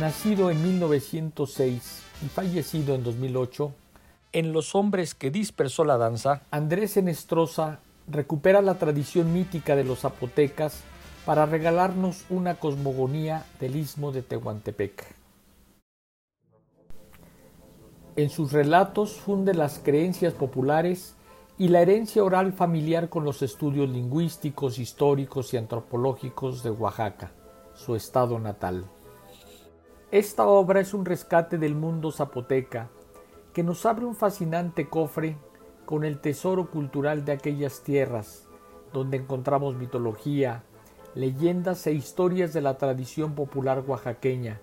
nacido en 1906 y fallecido en 2008, en Los hombres que dispersó la danza, Andrés Enestrosa recupera la tradición mítica de los zapotecas para regalarnos una cosmogonía del istmo de Tehuantepec. En sus relatos funde las creencias populares y la herencia oral familiar con los estudios lingüísticos, históricos y antropológicos de Oaxaca, su estado natal. Esta obra es un rescate del mundo zapoteca que nos abre un fascinante cofre con el tesoro cultural de aquellas tierras, donde encontramos mitología, leyendas e historias de la tradición popular oaxaqueña,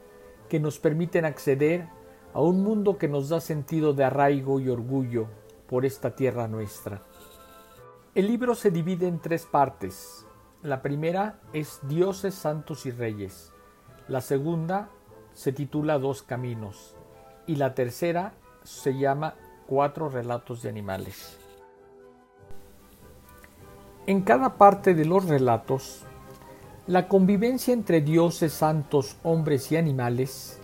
que nos permiten acceder a un mundo que nos da sentido de arraigo y orgullo por esta tierra nuestra. El libro se divide en tres partes. La primera es Dioses, Santos y Reyes. La segunda se titula Dos Caminos y la tercera se llama Cuatro Relatos de Animales. En cada parte de los relatos, la convivencia entre dioses, santos, hombres y animales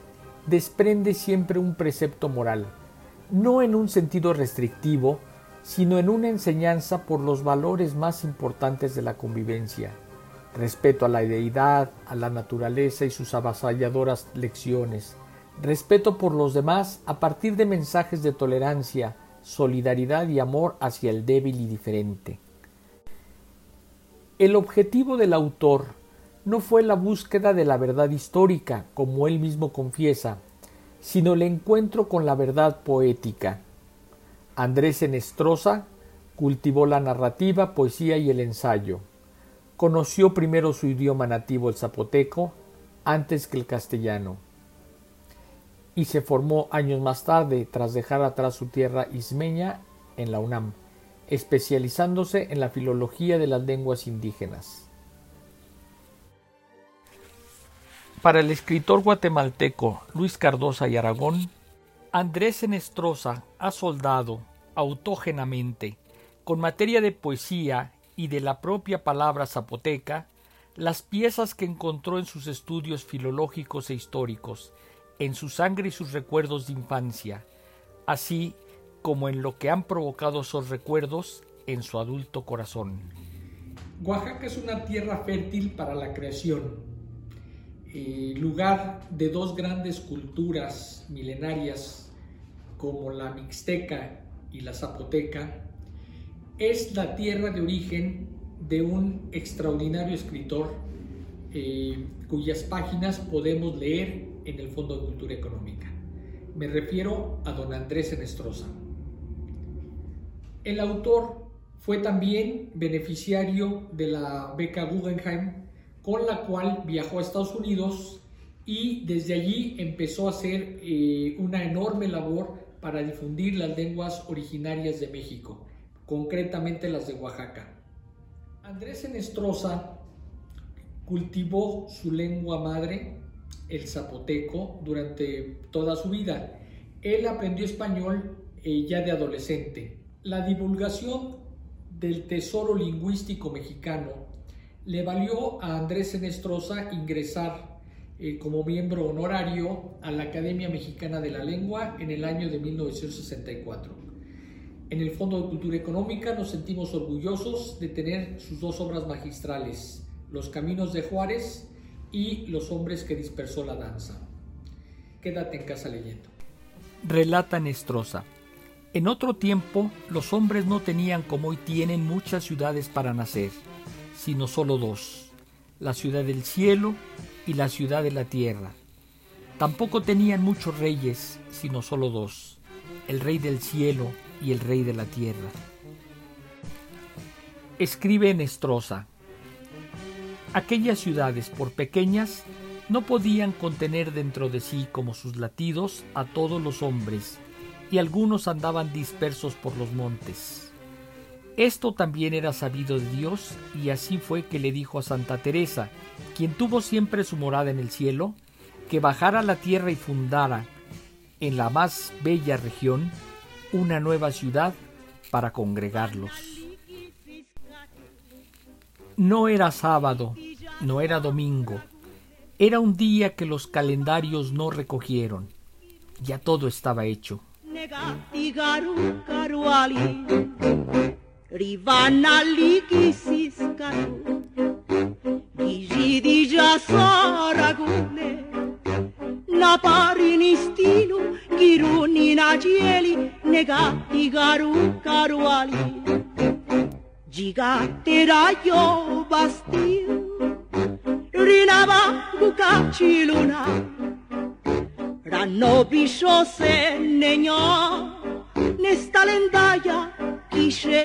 desprende siempre un precepto moral, no en un sentido restrictivo, sino en una enseñanza por los valores más importantes de la convivencia, respeto a la deidad, a la naturaleza y sus avasalladoras lecciones, respeto por los demás a partir de mensajes de tolerancia, solidaridad y amor hacia el débil y diferente. El objetivo del autor no fue la búsqueda de la verdad histórica, como él mismo confiesa, sino el encuentro con la verdad poética. Andrés Enestrosa cultivó la narrativa, poesía y el ensayo. Conoció primero su idioma nativo, el zapoteco, antes que el castellano, y se formó años más tarde, tras dejar atrás su tierra ismeña, en la UNAM, especializándose en la filología de las lenguas indígenas. Para el escritor guatemalteco Luis Cardosa y Aragón, Andrés Enestrosa ha soldado autógenamente, con materia de poesía y de la propia palabra zapoteca las piezas que encontró en sus estudios filológicos e históricos, en su sangre y sus recuerdos de infancia, así como en lo que han provocado esos recuerdos en su adulto corazón. Oaxaca es una tierra fértil para la creación, eh, lugar de dos grandes culturas milenarias como la mixteca y la zapoteca, es la tierra de origen de un extraordinario escritor eh, cuyas páginas podemos leer en el Fondo de Cultura Económica. Me refiero a don Andrés Enestrosa. El autor fue también beneficiario de la beca Guggenheim, con la cual viajó a Estados Unidos y desde allí empezó a hacer eh, una enorme labor para difundir las lenguas originarias de México concretamente las de Oaxaca. Andrés Enestrosa cultivó su lengua madre, el zapoteco, durante toda su vida. Él aprendió español eh, ya de adolescente. La divulgación del tesoro lingüístico mexicano le valió a Andrés Enestrosa ingresar eh, como miembro honorario a la Academia Mexicana de la Lengua en el año de 1964. En el Fondo de Cultura Económica nos sentimos orgullosos de tener sus dos obras magistrales, Los Caminos de Juárez y Los Hombres que dispersó la danza. Quédate en casa leyendo. Relata Nestrosa. En otro tiempo, los hombres no tenían como hoy tienen muchas ciudades para nacer, sino solo dos, la ciudad del cielo y la ciudad de la tierra. Tampoco tenían muchos reyes, sino solo dos, el rey del cielo y el rey de la tierra. Escribe en Estrosa. Aquellas ciudades, por pequeñas, no podían contener dentro de sí como sus latidos a todos los hombres, y algunos andaban dispersos por los montes. Esto también era sabido de Dios, y así fue que le dijo a Santa Teresa, quien tuvo siempre su morada en el cielo, que bajara a la tierra y fundara, en la más bella región, una nueva ciudad para congregarlos. No era sábado, no era domingo, Era un día que los calendarios no recogieron. Ya todo estaba hecho. Girunina gieli, negati garu caruali. Gigatera io bastiu, rinava bucaci luna, ranno biscio se negno, nesta lendaia, kishe